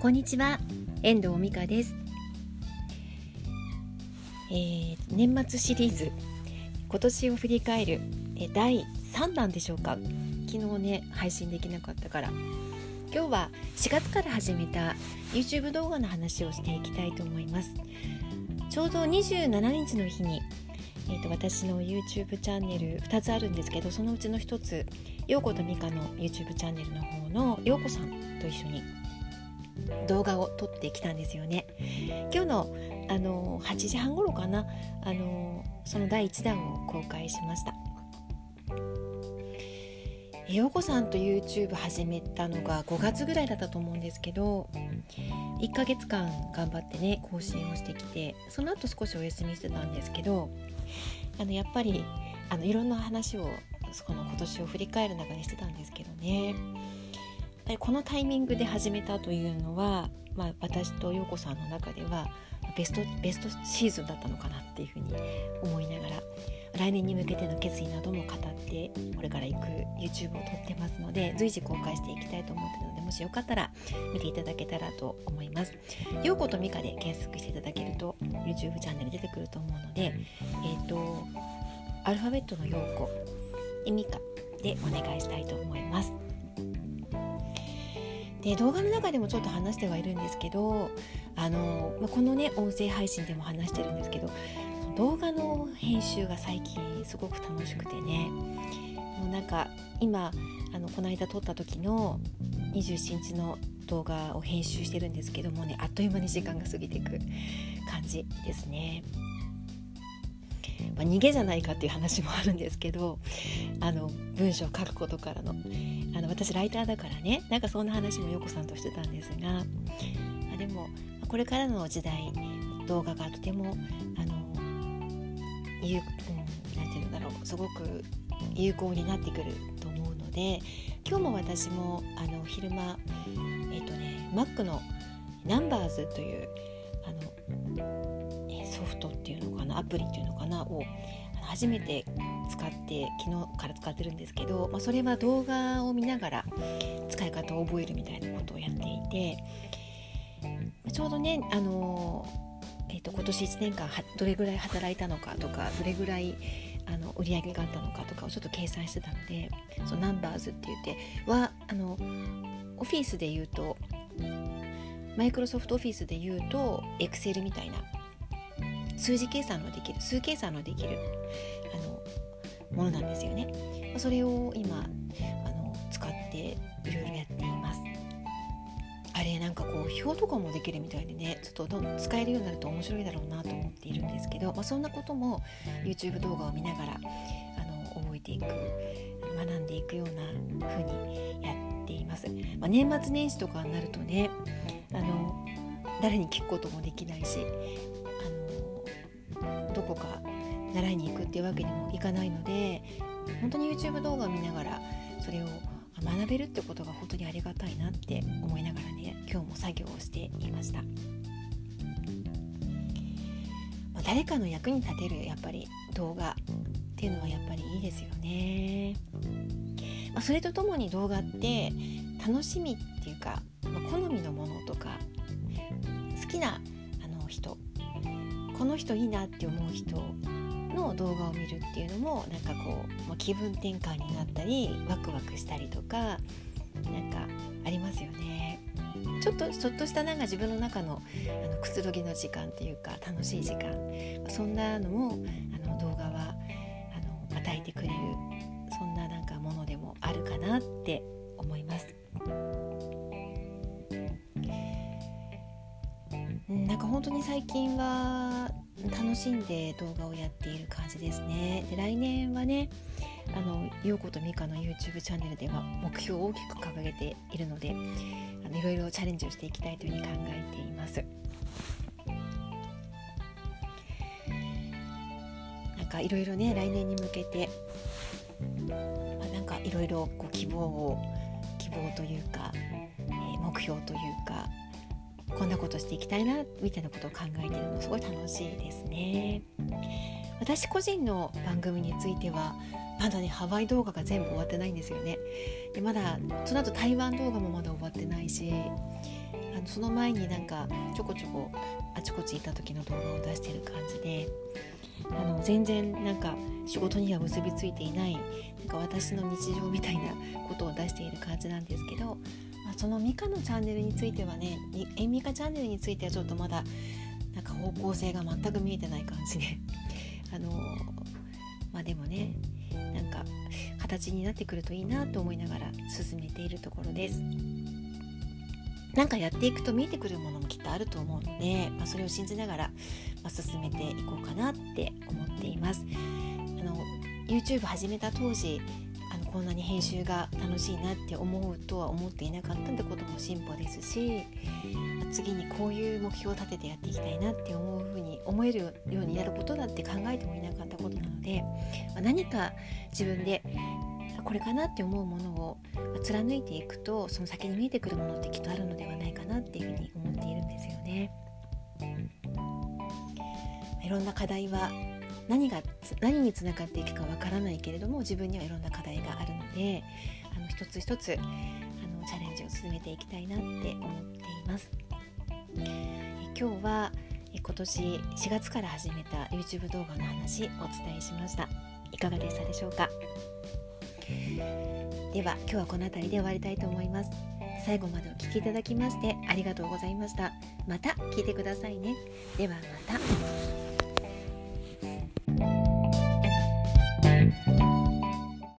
こんにちは。遠藤美香です、えー、年末シリーズ。今年を振り返るえ第3弾でしょうか。昨日ね配信できなかったから。今日は4月から始めた YouTube 動画の話をしていきたいと思います。ちょうど27日の日にえーと、私の YouTube チャンネル2つあるんですけどそのうちの1つ陽子と美香の YouTube チャンネルの方の陽子さんと一緒に動画を撮ってきたんですよね。今日のあの8時半頃かな。あのその第1弾を公開しました。陽子さんと YouTube 始めたのが5月ぐらいだったと思うんですけど1ヶ月間頑張ってね更新をしてきてその後少しお休みしてたんですけどあのやっぱりあのいろんな話をこの今年を振り返る中でしてたんですけどね。このタイミングで始めたというのは、まあ、私と陽子さんの中ではベストベストシーズンだったのかなっていうふうに思いながら来年に向けての決意なども語ってこれから行く YouTube を撮ってますので随時公開していきたいと思ってるのでもしよかったら見ていただけたらと思います。陽子と美香で検索していただけると YouTube チャンネル出てくると思うので、えっ、ー、とアルファベットの陽子で美香でお願いしたいと思います。で動画の中でもちょっと話してはいるんですけどあの、まあ、このね音声配信でも話してるんですけど動画の編集が最近すごく楽しくてねもうなんか今あのこの間撮った時の27日の動画を編集してるんですけどもねあっという間に時間が過ぎていく感じですね。まあ、逃げじゃないかっていう話もあるんですけどあの文章を書くことからの。あの私ライターだからね。なんかそんな話も陽子さんとしてたんですが、まあ、でもこれからの時代動画がとてもあの有、うん、なんて言うんだろう。すごく有効になってくると思うので今日も私もあの昼間えっ、とね Mac の Numbers というあの、ソフトっていうのかなアプリっていうのかなを初めて使って昨日から使ってるんですけど、まあ、それは動画を見ながら使い方を覚えるみたいなことをやっていてちょうどねあのえーと、今年1年間どれぐらい働いたのかとかどれぐらいあの売り上げがあったのかとかをちょっと計算してたのでそのナンバーズって言ってはあのオフィスで言うとマイクロソフトオフィスで言うとエクセルみたいな数字計算のできる数計算のできるあのものなんですよね。それを今あの使っていろいろやっています。あれなんかこう表とかもできるみたいでねちょっとどんどん使えるようになると面白いだろうなと思っているんですけど、まあ、そんなことも YouTube 動画を見ながらあの覚えていく学んでいくような風にやっています。まあ、年末年始とかになるとねあの誰に聞くこともできないしどこか習いに行くっていうわけにもいかないので本当に YouTube 動画を見ながらそれを学べるってことが本当にありがたいなって思いながらね今日も作業をしていました、まあ、誰かの役に立てるやっぱり動画っていうのはやっぱりいいですよね、まあ、それとともに動画って楽しみっていうか、まあ、好みのものとか好きなあの人この人いいなって思う人の動画を見るっていうのもなんかこう、まあ、気分転換になったりワクワクしたりとかなんかありますよね。ちょっとちょっとしたなんか自分の中のあのくつろぎの時間っていうか楽しい時間そんなのもあの動画はあの与えてくれるそんななんかものでもあるかなって思います。なんか本当に最近は楽しんで動画をやっている感じですね。で来年はねあの陽子と美香の YouTube チャンネルでは目標を大きく掲げているのであのいろいろチャレンジをしていきたいというふうに考えています。なんかいろいろね来年に向けて、まあ、なんかいろいろ希望を希望というか、えー、目標というかこんなことしていきたいなみたいなことを考えてるのすごい楽しいですね。私個人の番組についてはまだねハワイ動画が全部終わってないんですよねでまだその後台湾動画もまだ終わってないしあのその前になんかちょこちょこあちこち行った時の動画を出してる感じであの全然なんか仕事には結びついていないなんか私の日常みたいなことを出している感じなんですけど、まあ、そのミカのチャンネルについてはねえミカチャンネルについてはちょっとまだなんか方向性が全く見えてない感じで あのまあでもねなんか形になってくるといいなと思いながら進めているところです。なんかやっていくと見えてくるものもきっとあると思うので、まあ、それを信じながら、まあ、進めていこうかなって思っています。あの YouTube 始めた当時こんなに編集が楽しいなって思うとは思っていなかったってことも進歩ですし次にこういう目標を立ててやっていきたいなって思うふうに思えるようになることだって考えてもいなかったことなので、ま、何か自分でこれかなって思うものを貫いていくとその先に見えてくるものってきっとあるのではないかなっていうふうに思っているんですよね。いろんな課題は何が何につながっていくかわからないけれども自分にはいろんな課題があるのであの一つ一つあのチャレンジを進めていきたいなって思っています。え今日は今年4月から始めた YouTube 動画の話お伝えしました。いかがでしたでしょうか？では今日はこの辺りで終わりたいと思います。最後までお聴きいただきましてありがとうございました。また聞いてくださいね。ではまた。